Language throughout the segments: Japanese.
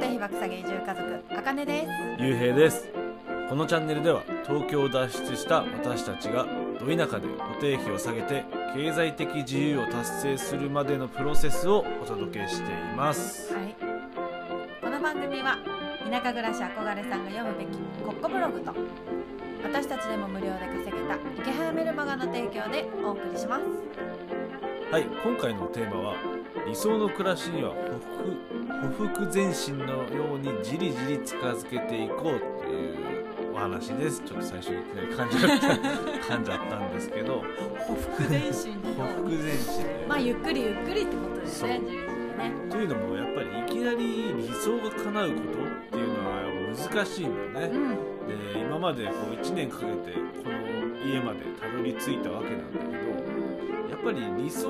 手被爆下げ移住家族あかねです。ゆうへいです。このチャンネルでは東京を脱出した私たちがど田舎で固定費を下げて経済的自由を達成するまでのプロセスをお届けしています。はい。この番組は田舎暮らし憧れさんが読むべきコッコブログと私たちでも無料で稼げた池早メルマガの提供でお送りします。はい。今回のテーマは理想の暮らしにはほふほふ前進のようにじりじり近づけていこうというお話です。ちょっと最初にいきなり噛んじゃった噛んじゃったんですけど。ほふ前進ほふ前進。でまあゆっくりゆっくりってことですねじりじりねというのもやっぱりいきなり理想が叶うことっていうのは難しいんだよね、うん。で今までこう1年かけてこの家までたどり着いたわけなんだけどやっぱり理想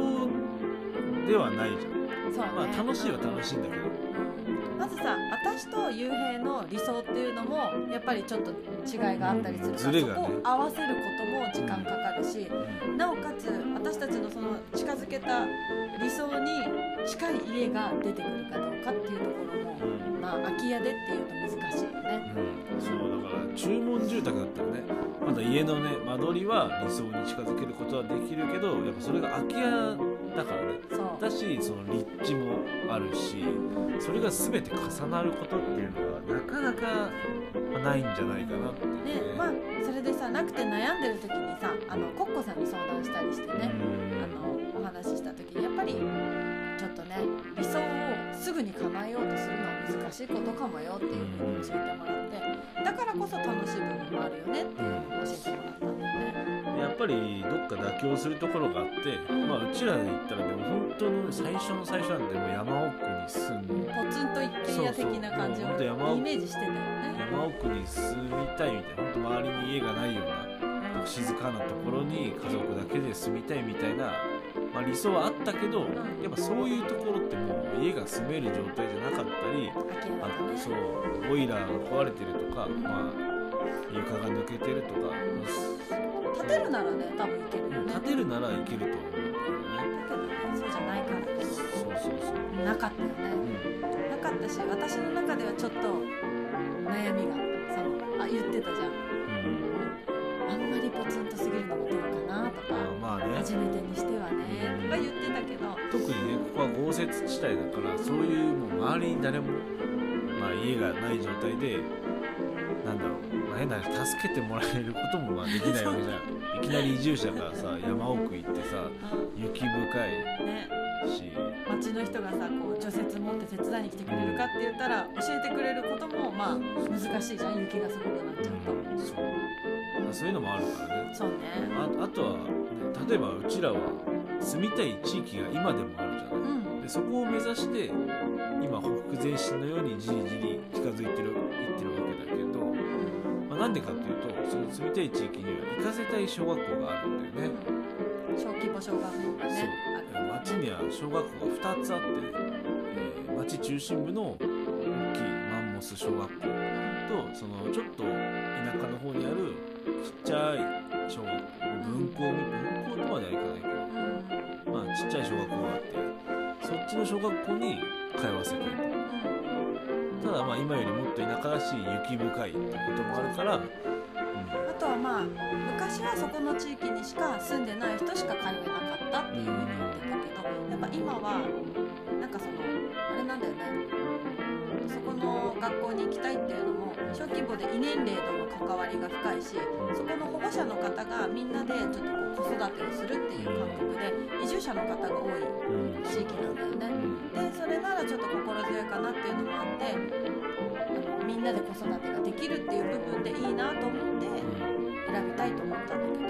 ではないじゃん、そうね、まあ楽しいは楽しいんだけど。まずさ私と雄平の理想っていうのもやっぱりちょっと違いがあったりするから、ズレがね。そこを合わせることも時間かかるし、なおかつ私たちのその近づけた理想に近い家が出てくるかどうかっていうところも、うんまあ空き家でっていうと難しいよね。うん、そうだから注文住宅だったらねまだ家のね間取りは理想に近づけることはできるけどやっぱそれが空き家だからねだしその立地もあるしそれが全て重なることっていうのはなかなかないんじゃないかなっていうね。まあそれでさなくて悩んでる時にさあのコッコさんに相談したりしてね、あのお話しした時にやっぱりちょっとね理想をすぐに叶えようとするのは難しいことかもよっていうふうに教えてもらってだからこそ楽しい部分もあるよねっていうのを教えてぱりどっか妥協するところがあって、うんまあうちらで言ったらでも本当の最初の最初なんてもう山奥に住んでポツンと一軒家的な感じをイメージしてたよね。山奥に住みたいみたいな本当周りに家がないような静かなところに家族だけで住みたいみたいな、まあ、理想はあったけど、んやっぱそういうところってもう家が住める状態じゃなかったりあ。そうボイラーが壊れてるとか、うんまあ、床が抜けてるとか、建てるならね多分いけるよね。建てるならいけると思うんだよね。だけどね。そうじゃないからそうそうそう、なかったよね。うんなかったし私の中ではちょっと悩みがそのあ言ってたじゃん。うん。あんまりポツンとすぎるのもどうかなとかまあまあね。初めてにしてはねとか言ってたけど。特にねここは豪雪地帯だからそういうもう周りに誰も、まあ、家がない状態でなんだろう、まあ、変な話助けてもらえることもまあできないわけじゃん。いきなり移住者がさ山奥行ってさ雪深いね。し。町の人がさこう除雪持って手伝いに来てくれるかって言ったら教えてくれることもまあ難しいじゃん雪がすごくなっちゃうと。うんそう。まあそういうのもあるからね。そうね。ああとは、ね、例えばうちらは住みたい地域が今でもあるじゃない。うん。でそこを目指して今北前進のようにじりじり近づいてるいってるわけだけど、まあ、なんでかっていうとその住みたい地域には行かせたい小学校があるんだよね、小規模小学校がねある町には小学校が2つあって、えー町中心部の大きいマンモス小学校とそのちょっと田舎の方にあるちっちゃい小学校分校み分校とまではいかないけどうん。まあちっちゃい小学校があってそっちの小学校に通わせたいとただまあ今よりもっと田舎らしい雪深いってこともあるから、うん。あとはまあ昔はそこの地域にしか住んでない人しか通えなかったっていうふうに言ってたけどやっぱ今はなんかそのあれなんだよね。そこの学校に行きたいっていうのも小規模で異年齢との関わりが深いしそこの保護者の方がみんなでちょっとこう子育てをするっていう感覚で移住者の方が多いうん地域なんだよね。うん。でそれならちょっと心強いかなっていうのもあってみんなで子育てができるっていう部分でいいなと思って選びたいと思ったんだけど、ね、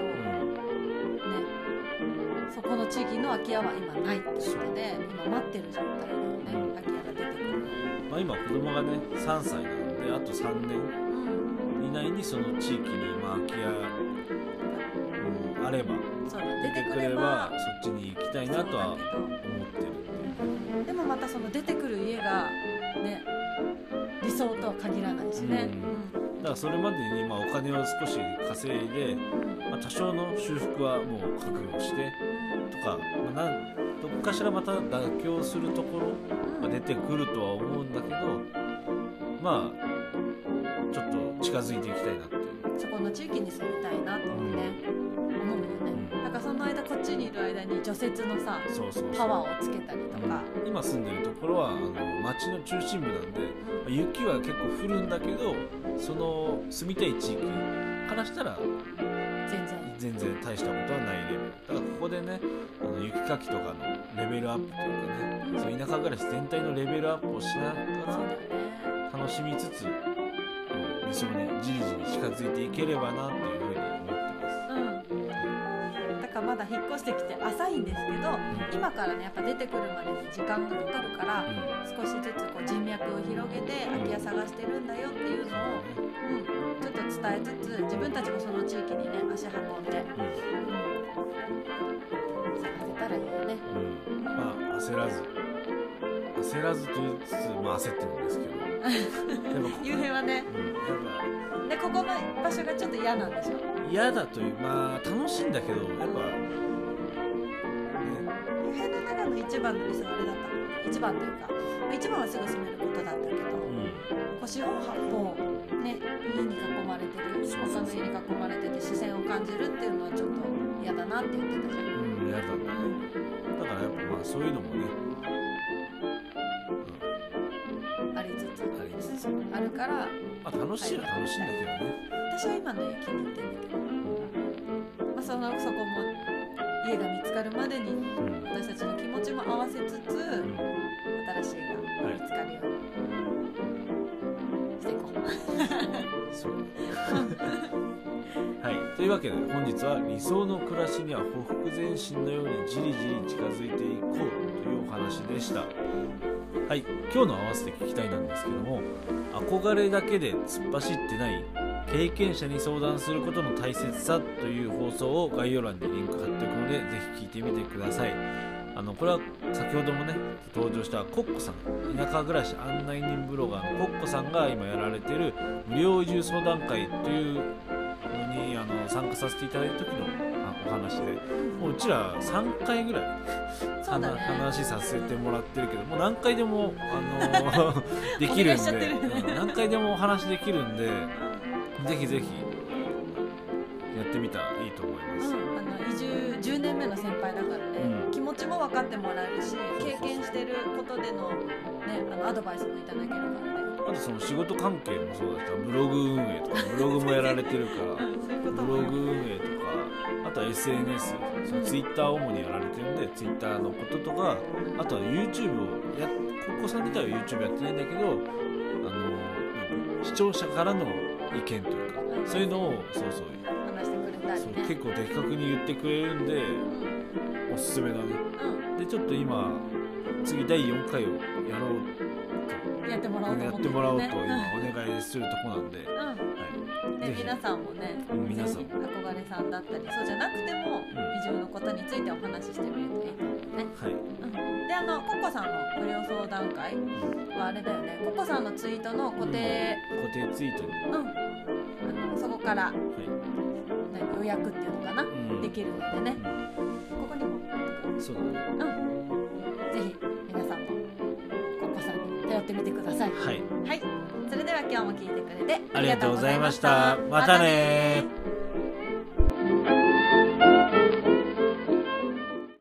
そこの地域の空き家は今ないってことで今待ってる状態だよね空き家が出てくる。まあ、今子供がね3歳なのであと3年うん。以内にその地域にまあ空き家、うん、あれば出てくればばそっちに行きたいなとは思ってる。っていうでもまたその出てくる家がね理想とは限らないしね、だからそれまでにまあお金を少し稼いで、まあ、多少の修復はもう覚悟してとか、まあ、どっかしらまた妥協するところが出てくるとは思うんだけどまあちょっと近づいていきたいなっていう。そこの地域に住みたいなと思うね、思うよね、うん。だからその間こっちにいる間に除雪のさそうそうそう。パワーをつけたりとか、うん。今住んでるところはあの町の中心部なんでまあ雪は結構降るんだけどその住みたい地域からしたら全然大したことはないレベル。だからここでねあの雪かきとかのレベルアップというかねそう田舎暮らし全体のレベルアップをしながら楽しみつつうん理想にじりじり近づいていければなっていうふうに思ってます。うん。だからまだ引っ越してきて浅いんですけど今からねやっぱ出てくるまでに時間がかかるから少しずつこう人脈を広げて空き家探してるんだよっていうのを、うん、伝えつつ自分たちもその地域にね足運んで、うん、探せたらいいよね。うん。うんまあ焦らず。焦らずと言いつつまあ焦ってるんですけど。でもゆうへいはね。うん。やっぱ。でここの場所がちょっと嫌なんでしょ？嫌だというまあ楽しいんだけどやっぱ、ね、ゆうへいの一番の理想はあれだったの。一番というかまあ一番はすぐ住めることだったけど、うん。こう四方八方ね家に囲まれてる他の家に囲まれてて視線を感じるっていうのはちょっと嫌だなって言ってたじゃん。うん、嫌だね。だからやっぱまあそういうのもね、ありつつ。うん、ありつつ。あるからまあ楽しいは楽しいんだけどね、私は今の家気に入ってんだけど、まあ、そのそこも家が見つかるまでにうん。私たちの気持ちも合わせつつうん新しい家が見つかるようにしていこう。はい。というわけで本日は理想の暮らしにはほふ前進のようにじりじり近づいていこうというお話でした。はい。今日の合わせて聞きたいなんですけども憧れだけで突っ走ってない経験者に相談することの大切さという放送を概要欄にリンク貼っておでぜひ聞いてみてください。あのこれは先ほどもね登場したコッコさん田舎暮らし案内人ブロガーのコッコさんが今やられてる無料移住相談会というのにあの参加させていただいた時のあお話でもううちら3回ぐらいね。話話させてもらってるけどもう何回でもあの できるんで、何回でもお話できるんでぜひぜひやってみたらいいと思います、うん、あの移住10年目の先輩だからね、うん。気持ちも分かってもらえるし経験してることでの,、ね、あのアドバイスもいただけるからね。あとその仕事関係もそうだしブログ運営とか ブログもやられてるからブロもグ運営とかあとは SNS そのツイッターを主にやられてるんでツイッターのこととかあとは YouTube をやここさん自体は YouTube やってないんだけどあの何視聴者からの意見というかそういうのをそうそう話してくれたりね。結構的確に言ってくれるんでおすすめだね。うん。でちょっと今次第4回をやろううんやってもらおうとやってもらおうとね今お願いするとこなんで、うん。はうんで皆さんもねうん皆さん。憧れさんだったりそうじゃなくても、ん。移住のことについてお話ししてみるといいと思うね、い、はい。うん、であのコッコさんの無料相談会はあれだよね。コッコさんのツイートの固定、固定ツイートに、うん。あのそこからはい何予約っていうのかな、うん。できるのでね。ここにもそうだね。ぜひ皆さんもコッコさんに頼ってみてください。はい。はい。それでは今日も聞いてくれてありがとうございました。また。ね